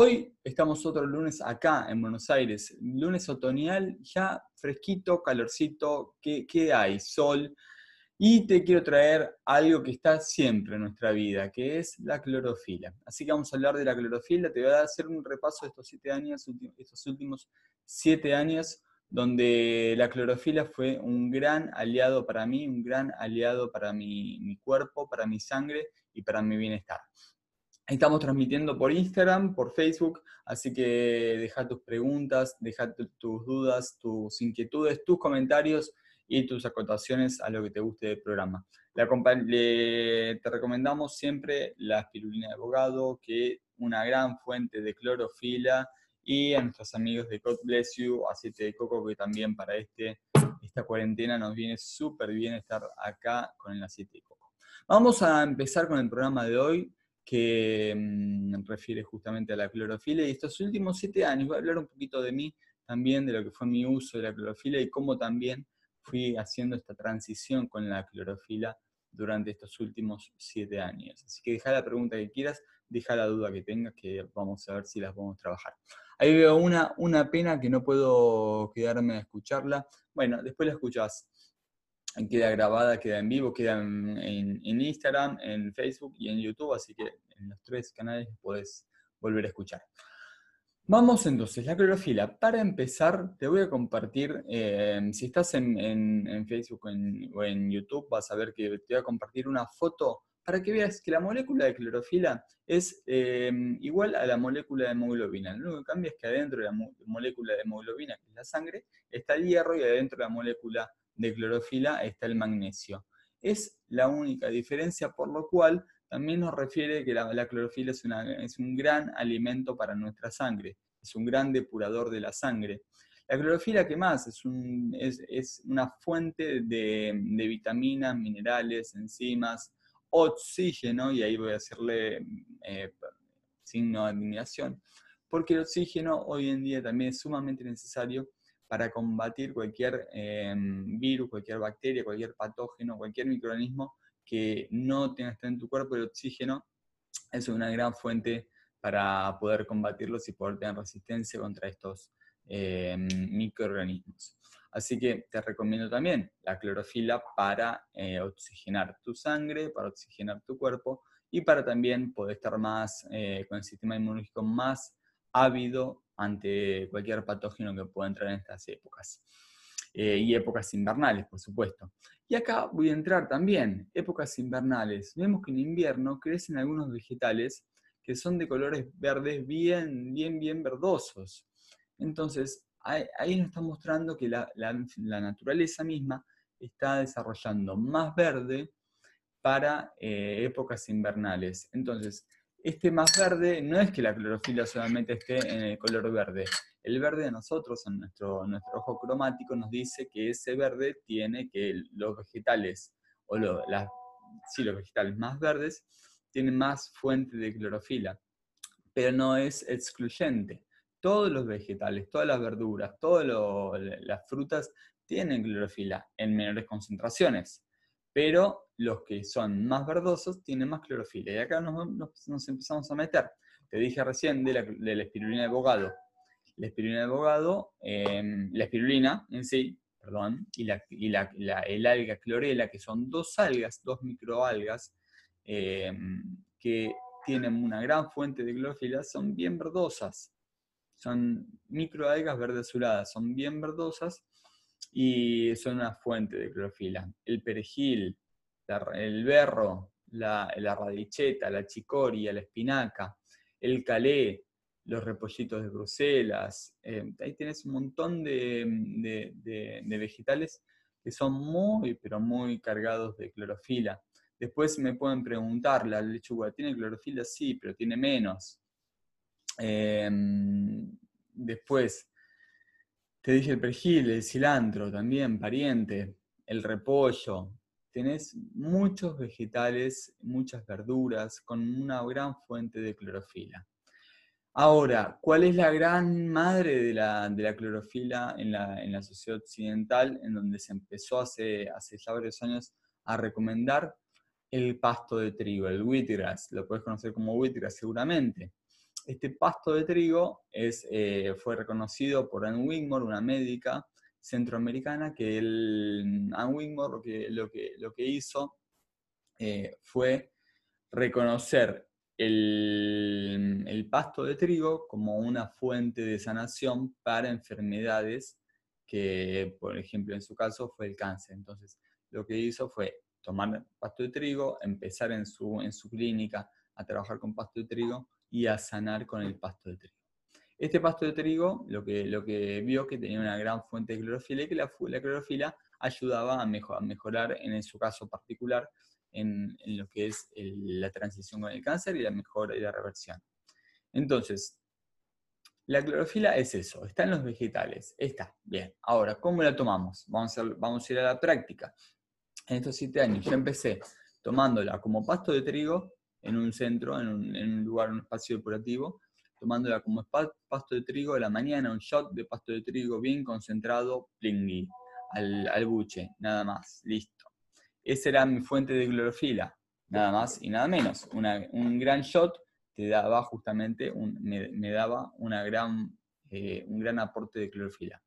Hoy estamos otro lunes acá en Buenos Aires, lunes otoñal, ya fresquito, calorcito, ¿qué, hay? Sol. Y te quiero traer algo que está siempre en nuestra vida, que es la clorofila. Así que vamos a hablar de la clorofila. Te voy a hacer un repaso de estos siete años, estos últimos siete años, donde la clorofila fue un gran aliado para mí, un gran aliado para mi cuerpo, para mi sangre y para mi bienestar. Estamos transmitiendo por Instagram, por Facebook, así que deja tus preguntas, deja tus dudas, tus inquietudes, tus comentarios y tus acotaciones a lo que te guste del programa. te recomendamos siempre la espirulina de abogado, que es una gran fuente de clorofila, y a nuestros amigos de God Bless You, aceite de coco, que también para este, esta cuarentena nos viene súper bien estar acá con el aceite de coco. Vamos a empezar con el programa de hoy que mm, refiere justamente a la clorofila. Y estos últimos siete años voy a hablar un poquito de mí también, de lo que fue mi uso de la clorofila y cómo también fui haciendo esta transición con la clorofila durante estos últimos siete años. Así que deja la pregunta que quieras, deja la duda que tengas, que vamos a ver si las podemos trabajar. Ahí veo una, una pena que no puedo quedarme a escucharla. Bueno, después la escuchás queda grabada, queda en vivo, queda en, Instagram, en Facebook y en YouTube, así que en los tres canales puedes volver a escuchar. Vamos entonces, la clorofila. Para empezar, te voy a compartir, eh, si estás en, Facebook o en, YouTube, vas a ver que te voy a compartir una foto para que veas que la molécula de clorofila es eh, igual a la molécula de hemoglobina. Lo único que cambia es que adentro de la molécula de hemoglobina, que es la sangre, está el hierro y adentro de la molécula de clorofila está el magnesio. Es la única diferencia, por lo cual también nos refiere que la, clorofila es, es, un gran alimento para nuestra sangre, es un gran depurador de la sangre. La clorofila, ¿qué más? Es, es, una fuente de, vitaminas, minerales, enzimas, oxígeno, y ahí voy a hacerle eh, signo de admiración, porque el oxígeno hoy en día también es sumamente necesario para combatir cualquier em, virus, cualquier bacteria, cualquier patógeno, cualquier microorganismo que no tenga estar en tu cuerpo, el oxígeno es una gran fuente para poder combatirlos y poder tener resistencia contra estos em, microorganismos. Así que te recomiendo también la clorofila para eh, oxigenar tu sangre, para oxigenar tu cuerpo y para también poder estar más eh, con el sistema inmunológico más ávido ante cualquier patógeno que pueda entrar en estas épocas. Eh, y épocas invernales, por supuesto. Y acá voy a entrar también, épocas invernales. Vemos que en invierno crecen algunos vegetales que son de colores verdes bien, bien, bien verdosos. Entonces, ahí, nos está mostrando que la, naturaleza misma está desarrollando más verde para eh, épocas invernales. Entonces, este más verde no es que la clorofila solamente esté en el color verde. El verde de nosotros, en nuestro, nuestro ojo cromático, nos dice que ese verde tiene que los vegetales, o los vegetales más verdes, tienen más fuente de clorofila. Pero no es excluyente. Todos los vegetales, todas las verduras, todas las frutas tienen clorofila en menores concentraciones pero los que son más verdosos tienen más clorofila. Y acá nos, empezamos a meter. Te dije recién de la, espirulina de abogado. La espirulina de abogado, em, la espirulina en sí, perdón, y, la, el alga clorela, que son dos algas, dos microalgas, em, que tienen una gran fuente de clorofila, son bien verdosas. Son microalgas verde azuladas, son bien verdosas y son una fuente de clorofila. El perejil, el berro, la, radicheta, la chicoria, la espinaca, el calé, los repollitos de Bruselas. Eh, ahí tienes un montón de, vegetales que son muy, pero muy cargados de clorofila. Después me pueden preguntar, ¿la lechuga tiene clorofila? Sí, pero tiene menos. Em, después, te dije el perejil, el cilantro también, pariente, el repollo. Tenés muchos vegetales, muchas verduras con una gran fuente de clorofila. Ahora, ¿cuál es la gran madre de la, clorofila en la, sociedad occidental, en donde se empezó hace, hace ya varios años a recomendar el pasto de trigo, el wheatgrass? Lo puedes conocer como wheatgrass seguramente. Este pasto de trigo eh, fue reconocido por Anne Wigmore, una médica centroamericana, que Anne Wigmore lo que, hizo eh, fue reconocer el, el, pasto de trigo como una fuente de sanación para enfermedades que, por ejemplo, en su caso fue el cáncer. Entonces, lo que hizo fue tomar pasto de trigo, empezar en su, en su clínica a trabajar con pasto de trigo y a sanar con el pasto de trigo. Este pasto de trigo lo que, lo que vio que tenía una gran fuente de clorofila y que la, la clorofila ayudaba a, mejorar, en su caso particular, en, en lo que es la transición con el cáncer y la mejora y la reversión. Entonces, la clorofila es eso, está en los vegetales, está, bien. Ahora, ¿cómo la tomamos? Vamos a, vamos a ir a la práctica. En estos siete años yo empecé tomándola como pasto de trigo en un centro, en un, en un lugar, un espacio depurativo, tomándola como pasto de trigo de la mañana, un shot de pasto de trigo bien concentrado, plingui, al, buche, nada más, listo. Esa era mi fuente de clorofila, nada más y nada menos. un gran shot te daba justamente, me, daba una gran, eh, un gran aporte de clorofila.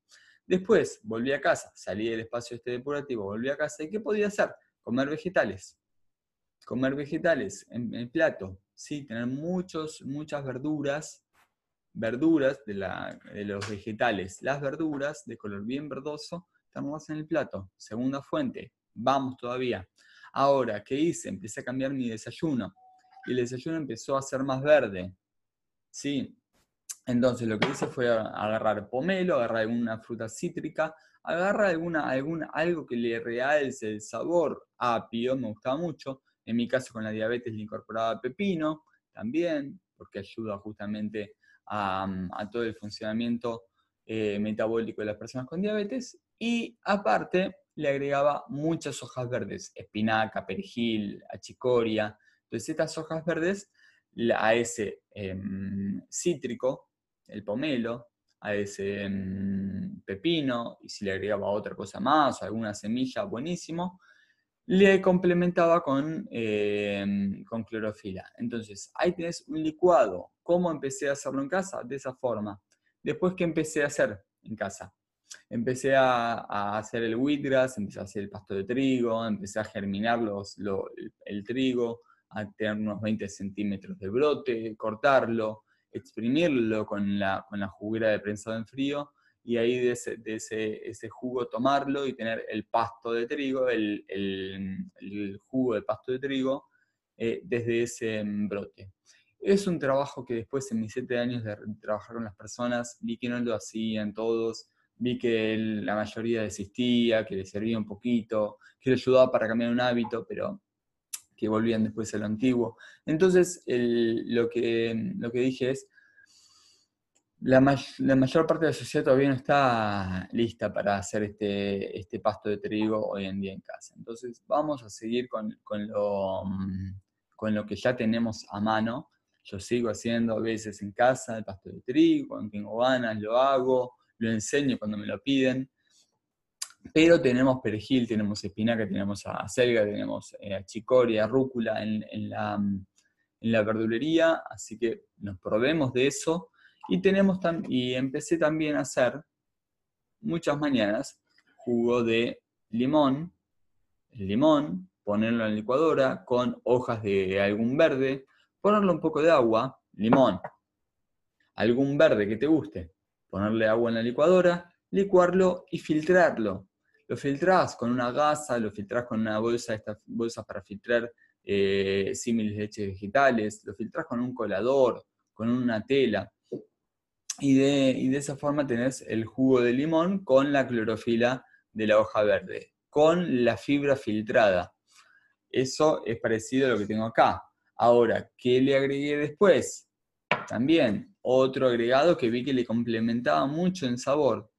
Después volví a casa, salí del espacio este depurativo, volví a casa y ¿qué podía hacer? Comer vegetales comer vegetales en el plato, ¿sí? tener muchos, muchas verduras, verduras de, la, de, los vegetales. Las verduras de color bien verdoso estamos en el plato. Segunda fuente, vamos todavía. Ahora, ¿qué hice? Empecé a cambiar mi desayuno y el desayuno empezó a ser más verde. ¿Sí? Entonces lo que hice fue agarrar pomelo, agarrar alguna fruta cítrica, agarrar alguna, algo que le realce el sabor apio, me gustaba mucho, en mi caso con la diabetes le incorporaba pepino también, porque ayuda justamente a, todo el funcionamiento eh, metabólico de las personas con diabetes. Y aparte le agregaba muchas hojas verdes, espinaca, perejil, achicoria. Entonces estas hojas verdes a ese em, cítrico, el pomelo, a ese em, pepino, y si le agregaba otra cosa más, alguna semilla, buenísimo, le complementaba con, eh, con clorofila. Entonces, ahí tienes un licuado. ¿Cómo empecé a hacerlo en casa? De esa forma. Después, ¿qué empecé a hacer en casa? Empecé a, hacer el wheatgrass, empecé a hacer el pasto de trigo, empecé a germinar los, el, trigo, a tener unos 20 centímetros de brote, cortarlo, exprimirlo con la, con la juguera de prensado en frío y ahí de ese, de ese, ese, jugo tomarlo y tener el pasto de trigo, el, el, jugo del pasto de trigo, eh, desde ese brote. Es un trabajo que después en mis siete años de trabajar con las personas vi que no lo hacían todos, vi que la mayoría desistía, que les servía un poquito, que les ayudaba para cambiar un hábito, pero que volvían después a lo antiguo. Entonces, lo, que, lo que dije es, la, mayor parte de la sociedad todavía no está lista para hacer este, este, pasto de trigo hoy en día en casa. Entonces vamos a seguir con, lo, mm, con lo que ya tenemos a mano. Yo sigo haciendo a veces en casa el pasto de trigo, cuando tengo ganas lo hago, lo enseño cuando me lo piden. Pero tenemos perejil, tenemos espinaca, tenemos acelga, tenemos eh, chicoria, rúcula en, la, en la verdulería, así que nos probemos de eso y, tenemos y empecé también a hacer muchas mañanas jugo de limón, limón, ponerlo en la licuadora con hojas de algún verde, ponerle un poco de agua, limón, algún verde que te guste, ponerle agua en la licuadora, licuarlo y filtrarlo. Lo filtrás con una gasa, lo filtrás con una bolsa, estas bolsas para filtrar eh, símiles leches vegetales, lo filtrás con un colador, con una tela y de, esa forma tenés el jugo de limón con la clorofila de la hoja verde, con la fibra filtrada. Eso es parecido a lo que tengo acá. Ahora, ¿qué le agregué después? También otro agregado que vi que le complementaba mucho en sabor,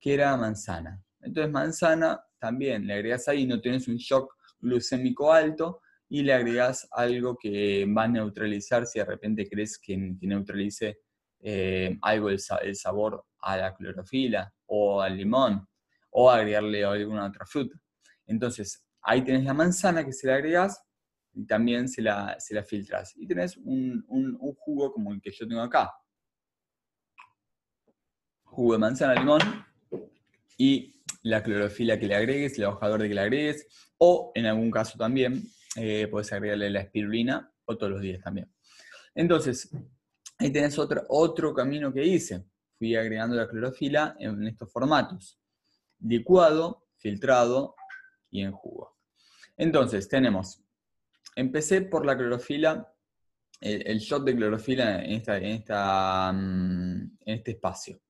que era manzana. Entonces manzana también le agregas ahí, no tienes un shock glucémico alto y le agregas algo que va a neutralizar si de repente crees que, que neutralice eh, algo el, sabor a la clorofila o al limón o agregarle alguna otra fruta. Entonces, ahí tenés la manzana que se le agregas y también se la, se la filtras. Y tenés un, un, jugo como el que yo tengo acá. Jugo de manzana, limón y la clorofila que le agregues, el hoja verde que le agregues, o en algún caso también eh, puedes agregarle la espirulina o todos los días también. Entonces, ahí tenés otro, otro camino que hice. Fui agregando la clorofila en estos formatos. Licuado, filtrado y en jugo. Entonces, tenemos, empecé por la clorofila, el, shot de clorofila en, esta, en, esta, mm, en este espacio.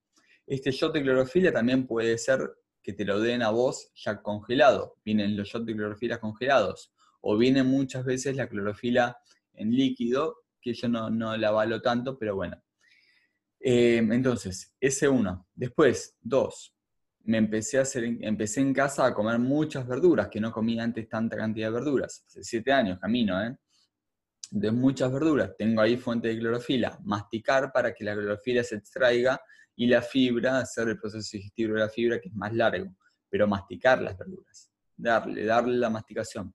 Este shot de clorofila también puede ser que te lo den a vos ya congelado. Vienen los shots de clorofila congelados. O viene muchas veces la clorofila en líquido, que yo no, no la avalo tanto, pero bueno. Eh, entonces, ese uno. Después, dos. Me empecé a hacer, empecé en casa a comer muchas verduras, que no comía antes tanta cantidad de verduras. Hace siete años camino, ¿eh? De muchas verduras. Tengo ahí fuente de clorofila. Masticar para que la clorofila se extraiga y la fibra, hacer el proceso digestivo de la fibra, que es más largo, pero masticar las verduras, darle, darle la masticación.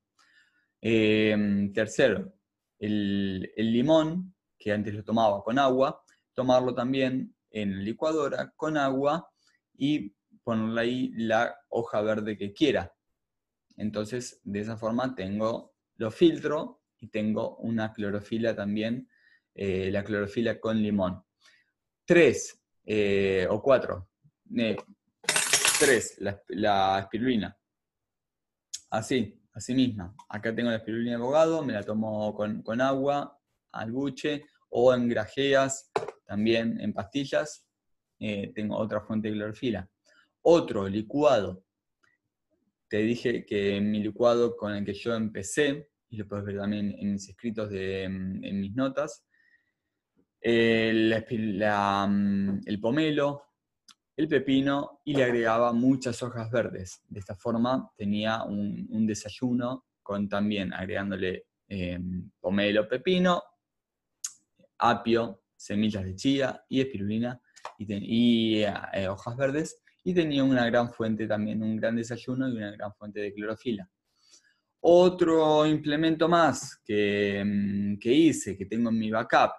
Em, tercero, el, limón, que antes lo tomaba con agua, tomarlo también en licuadora con agua y ponerle ahí la hoja verde que quiera. Entonces, de esa forma tengo, lo filtro y tengo una clorofila también, eh, la clorofila con limón. Tres, eh, o cuatro. Eh, tres, la, espirulina. Así, así misma. Acá tengo la espirulina de abogado, me la tomo con, agua, al buche, o en grajeas, también en pastillas. Eh, tengo otra fuente de clorofila. Otro licuado. Te dije que mi licuado con el que yo empecé, y lo puedes ver también en mis escritos, de, en mis notas, Mm, el, pomelo, el pepino y le agregaba muchas hojas verdes. De esta forma tenía un, desayuno con también agregándole em, pomelo, pepino, apio, semillas de chía y espirulina y, eh, hojas verdes y tenía una gran fuente también, un gran desayuno y una gran fuente de clorofila. Otro implemento más que, mm, que hice, que tengo en mi backup,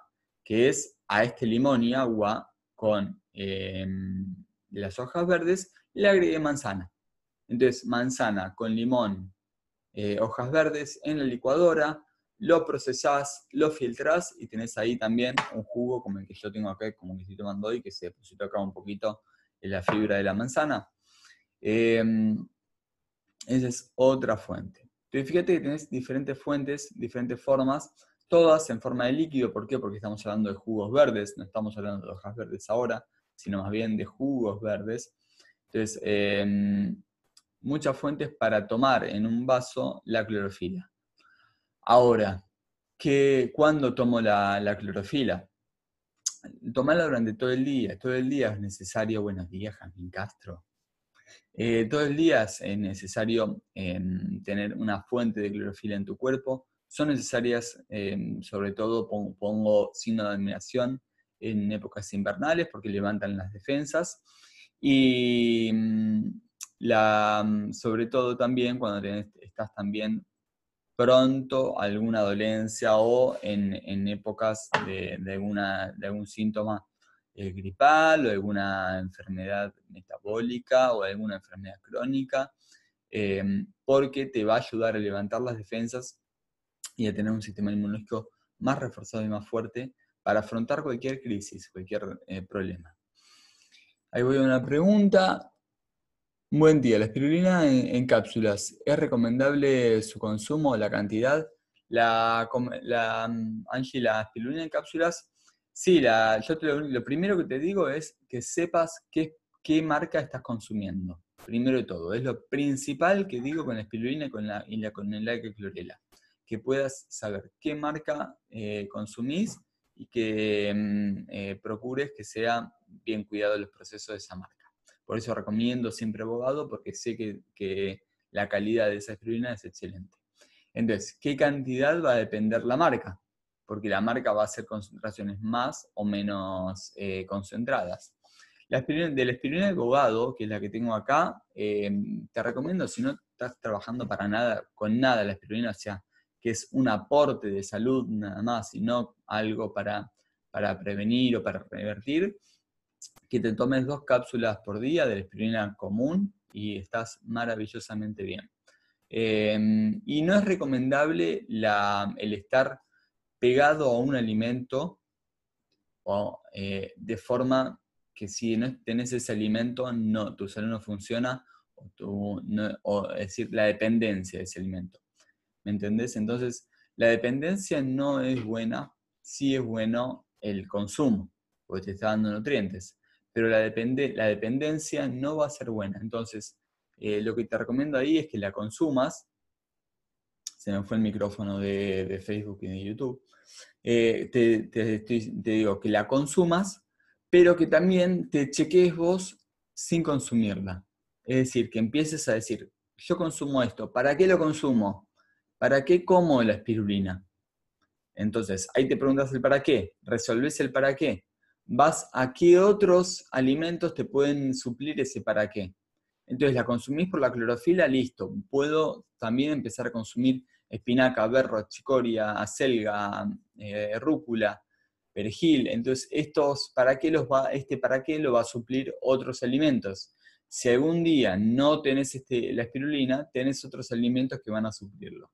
que es a este limón y agua con em, las hojas verdes, le agregué manzana. Entonces, manzana con limón, eh, hojas verdes en la licuadora, lo procesás, lo filtrás y tenés ahí también un jugo como el que yo tengo acá, como que estoy tomando hoy, que se depositó acá un poquito en la fibra de la manzana. Em, esa es otra fuente. Entonces, fíjate que tenés diferentes fuentes, diferentes formas todas en forma de líquido. ¿Por qué? Porque estamos hablando de jugos verdes, no estamos hablando de hojas verdes ahora, sino más bien de jugos verdes. Entonces, em, muchas fuentes para tomar en un vaso la clorofila. Ahora, ¿qué, ¿cuándo tomo la, clorofila? Tomarla durante todo el día. Todo el día es necesario, buenos días, Jamín Castro. Eh, todo el día es necesario em, tener una fuente de clorofila en tu cuerpo son necesarias, em, sobre todo pongo, signo de admiración en épocas invernales porque levantan las defensas. Y mm, mm, sobre todo también cuando estás también pronto alguna dolencia o en, épocas de, algún síntoma eh, gripal o alguna enfermedad metabólica o alguna enfermedad crónica, em, porque te va a ayudar a levantar las defensas y a tener un sistema inmunológico más reforzado y más fuerte para afrontar cualquier crisis, cualquier eh, problema. Ahí voy a una pregunta. Buen día, la espirulina en, cápsulas, ¿es recomendable su consumo, la cantidad? La, la, mm, Angie, la espirulina en cápsulas, sí, la, yo lo, primero que te digo es que sepas qué, marca estás consumiendo. Primero de todo, es lo principal que digo con la espirulina y con la, y la, con el clorela que puedas saber qué marca eh, consumís y que mm, eh, procures que sea bien cuidado los procesos de esa marca. Por eso recomiendo siempre abogado, porque sé que, la calidad de esa espirulina es excelente. Entonces, ¿qué cantidad va a depender la marca? Porque la marca va a hacer concentraciones más o menos eh, concentradas. La de la espirulina de abogado, que es la que tengo acá, te recomiendo, si no estás trabajando para nada, con nada la espirulina, o sea, que es un aporte de salud nada más y no algo para, para prevenir o para revertir, que te tomes dos cápsulas por día de la espirulina común y estás maravillosamente bien. Em, y no es recomendable el estar pegado a un alimento o, eh, de forma que si no tenés ese alimento, no, tu salud no funciona, o, o es decir, la dependencia de ese alimento. ¿Me entendés? Entonces, la dependencia no es buena, sí es bueno el consumo, porque te está dando nutrientes, pero la, la dependencia no va a ser buena. Entonces, eh, lo que te recomiendo ahí es que la consumas. Se me fue el micrófono de, Facebook y de YouTube. Eh, te, digo que la consumas, pero que también te cheques vos sin consumirla. Es decir, que empieces a decir, yo consumo esto, ¿para qué lo consumo? ¿Para qué como la espirulina? Entonces, ahí te preguntas el para qué, resolves el para qué. Vas a qué otros alimentos te pueden suplir ese para qué. Entonces la consumís por la clorofila, listo. Puedo también empezar a consumir espinaca, berro, chicoria, acelga, eh, rúcula, perejil. Entonces, estos, ¿para qué los va, este para qué lo va a suplir otros alimentos? Si algún día no tenés este, la espirulina, tenés otros alimentos que van a suplirlo.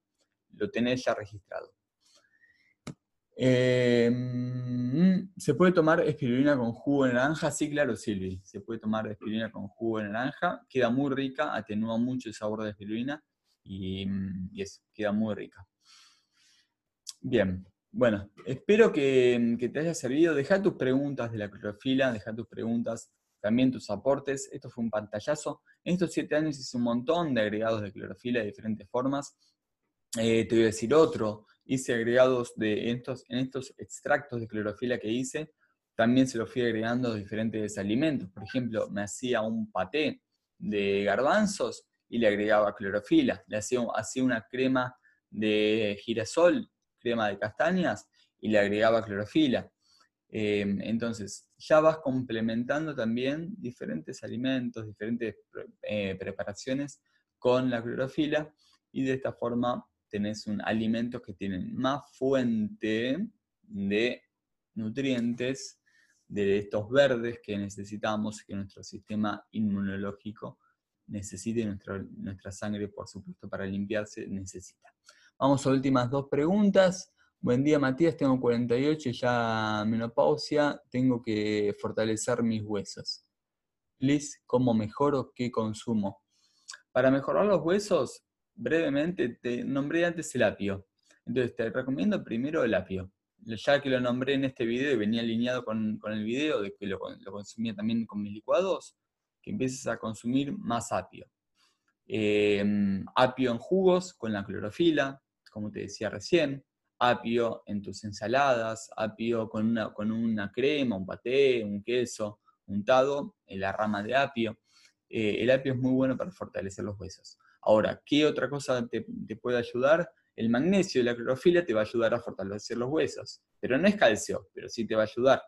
Lo tenés ya registrado. Em, ¿Se puede tomar espirulina con jugo de naranja? Sí, claro, Silvi. Se puede tomar espirulina con jugo de naranja. Queda muy rica, atenúa mucho el sabor de espirulina y, y eso, queda muy rica. Bien, bueno, espero que, que, te haya servido. Deja tus preguntas de la clorofila, deja tus preguntas, también tus aportes. Esto fue un pantallazo. En estos siete años hice un montón de agregados de clorofila de diferentes formas. Eh, te voy a decir otro hice agregados de estos, en estos extractos de clorofila que hice, también se los fui agregando a diferentes alimentos. Por ejemplo, me hacía un paté de garbanzos y le agregaba clorofila. Le hacía, hacía una crema de girasol, crema de castañas, y le agregaba clorofila. Em, entonces, ya vas complementando también diferentes alimentos, diferentes eh, preparaciones con la clorofila y de esta forma tenés un alimentos que tienen más fuente de nutrientes de estos verdes que necesitamos, que nuestro sistema inmunológico necesite, nuestra, nuestra sangre, por supuesto, para limpiarse, necesita. Vamos a últimas dos preguntas. Buen día, Matías. Tengo 48 y ya menopausia. Tengo que fortalecer mis huesos. Liz, ¿cómo mejoro? ¿Qué consumo? Para mejorar los huesos, brevemente, te nombré antes el apio. Entonces te recomiendo primero el apio. Ya que lo nombré en este video y venía alineado con, el video de que lo, consumía también con mis licuados, que empieces a consumir más apio. Em, apio en jugos con la clorofila, como te decía recién, apio en tus ensaladas, apio con una, con una crema, un paté, un queso untado, en la rama de apio. Eh, el apio es muy bueno para fortalecer los huesos. Ahora, ¿qué otra cosa te, puede ayudar? El magnesio y la clorofila te va a ayudar a fortalecer los huesos, pero no es calcio, pero sí te va a ayudar,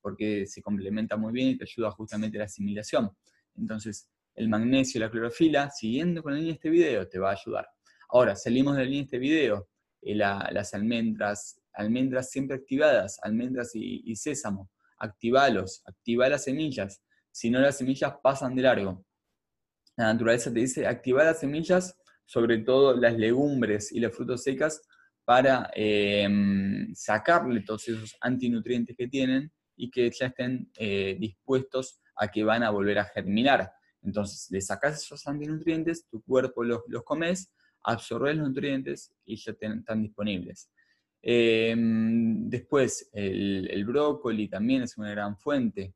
porque se complementa muy bien y te ayuda justamente a la asimilación. Entonces, el magnesio y la clorofila, siguiendo con la línea de este video, te va a ayudar. Ahora, salimos de la línea de este video, eh, las almendras, almendras siempre activadas, almendras y, sésamo, activalos, activa las semillas, si no las semillas pasan de largo la naturaleza te dice activar las semillas, sobre todo las legumbres y las frutas secas, para em, sacarle todos esos antinutrientes que tienen y que ya estén eh, dispuestos a que van a volver a germinar. Entonces, le sacas esos antinutrientes, tu cuerpo los, comes, absorbes los nutrientes y ya están disponibles. Em, después, el, el, brócoli también es una gran fuente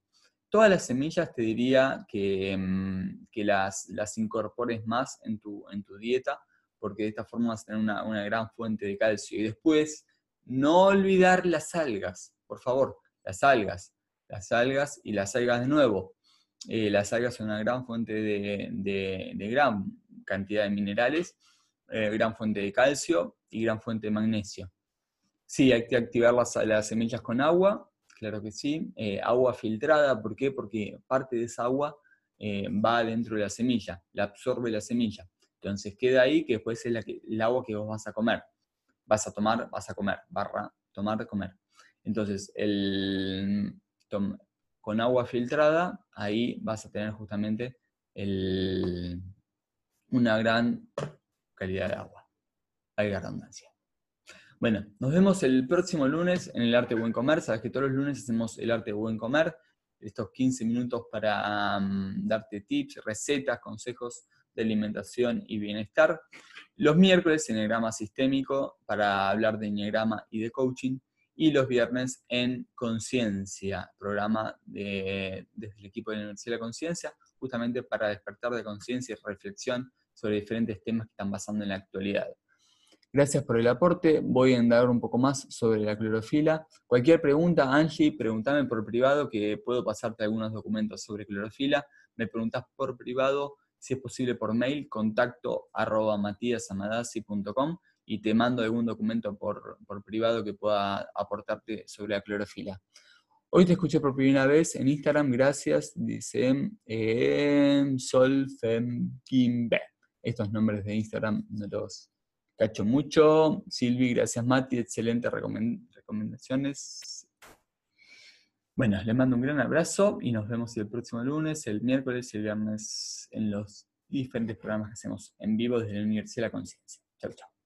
Todas las semillas te diría que, mm, las, incorpores más en tu, en tu dieta, porque de esta forma vas a tener una, gran fuente de calcio. Y después, no olvidar las algas, por favor, las algas, las algas y las algas de nuevo. Eh, las algas son una gran fuente de, gran cantidad de minerales, eh, gran fuente de calcio y gran fuente de magnesio. Sí, hay que activar las, las semillas con agua claro que sí. Eh, agua filtrada, ¿por qué? Porque parte de esa agua eh, va dentro de la semilla, la absorbe la semilla. Entonces queda ahí que después es el agua que vos vas a comer. vas a tomar, vas a comer, barra tomar, comer. Entonces, el, con agua filtrada, ahí vas a tener justamente una gran calidad de agua. Hay redundancia. Bueno, nos vemos el próximo lunes en el Arte Buen Comer. Sabes que todos los lunes hacemos el Arte Buen Comer. Estos 15 minutos para darte tips, recetas, consejos de alimentación y bienestar. Los miércoles en Enneagrama Sistémico para hablar de Enneagrama y de coaching. Y los viernes en Conciencia, programa de, desde el equipo de la Universidad de la Conciencia, justamente para despertar de conciencia y reflexión sobre diferentes temas que están pasando en la actualidad. Gracias por el aporte. Voy a indagar un poco más sobre la clorofila. Cualquier pregunta, Angie, pregúntame por privado, que puedo pasarte algunos documentos sobre clorofila. Me preguntas por privado, si es posible por mail, contacto arroba matiasamadasi.com y te mando algún documento por, privado que pueda aportarte sobre la clorofila. Hoy te escuché por primera vez en Instagram, gracias, dice eh, Solfemkimbe. Estos nombres de Instagram no los cacho mucho. Silvi, gracias Mati, excelentes recomendaciones. Bueno, les mando un gran abrazo y nos vemos el próximo lunes, el miércoles y el viernes en los diferentes programas que hacemos en vivo desde la Universidad de la Conciencia. Chau, chau.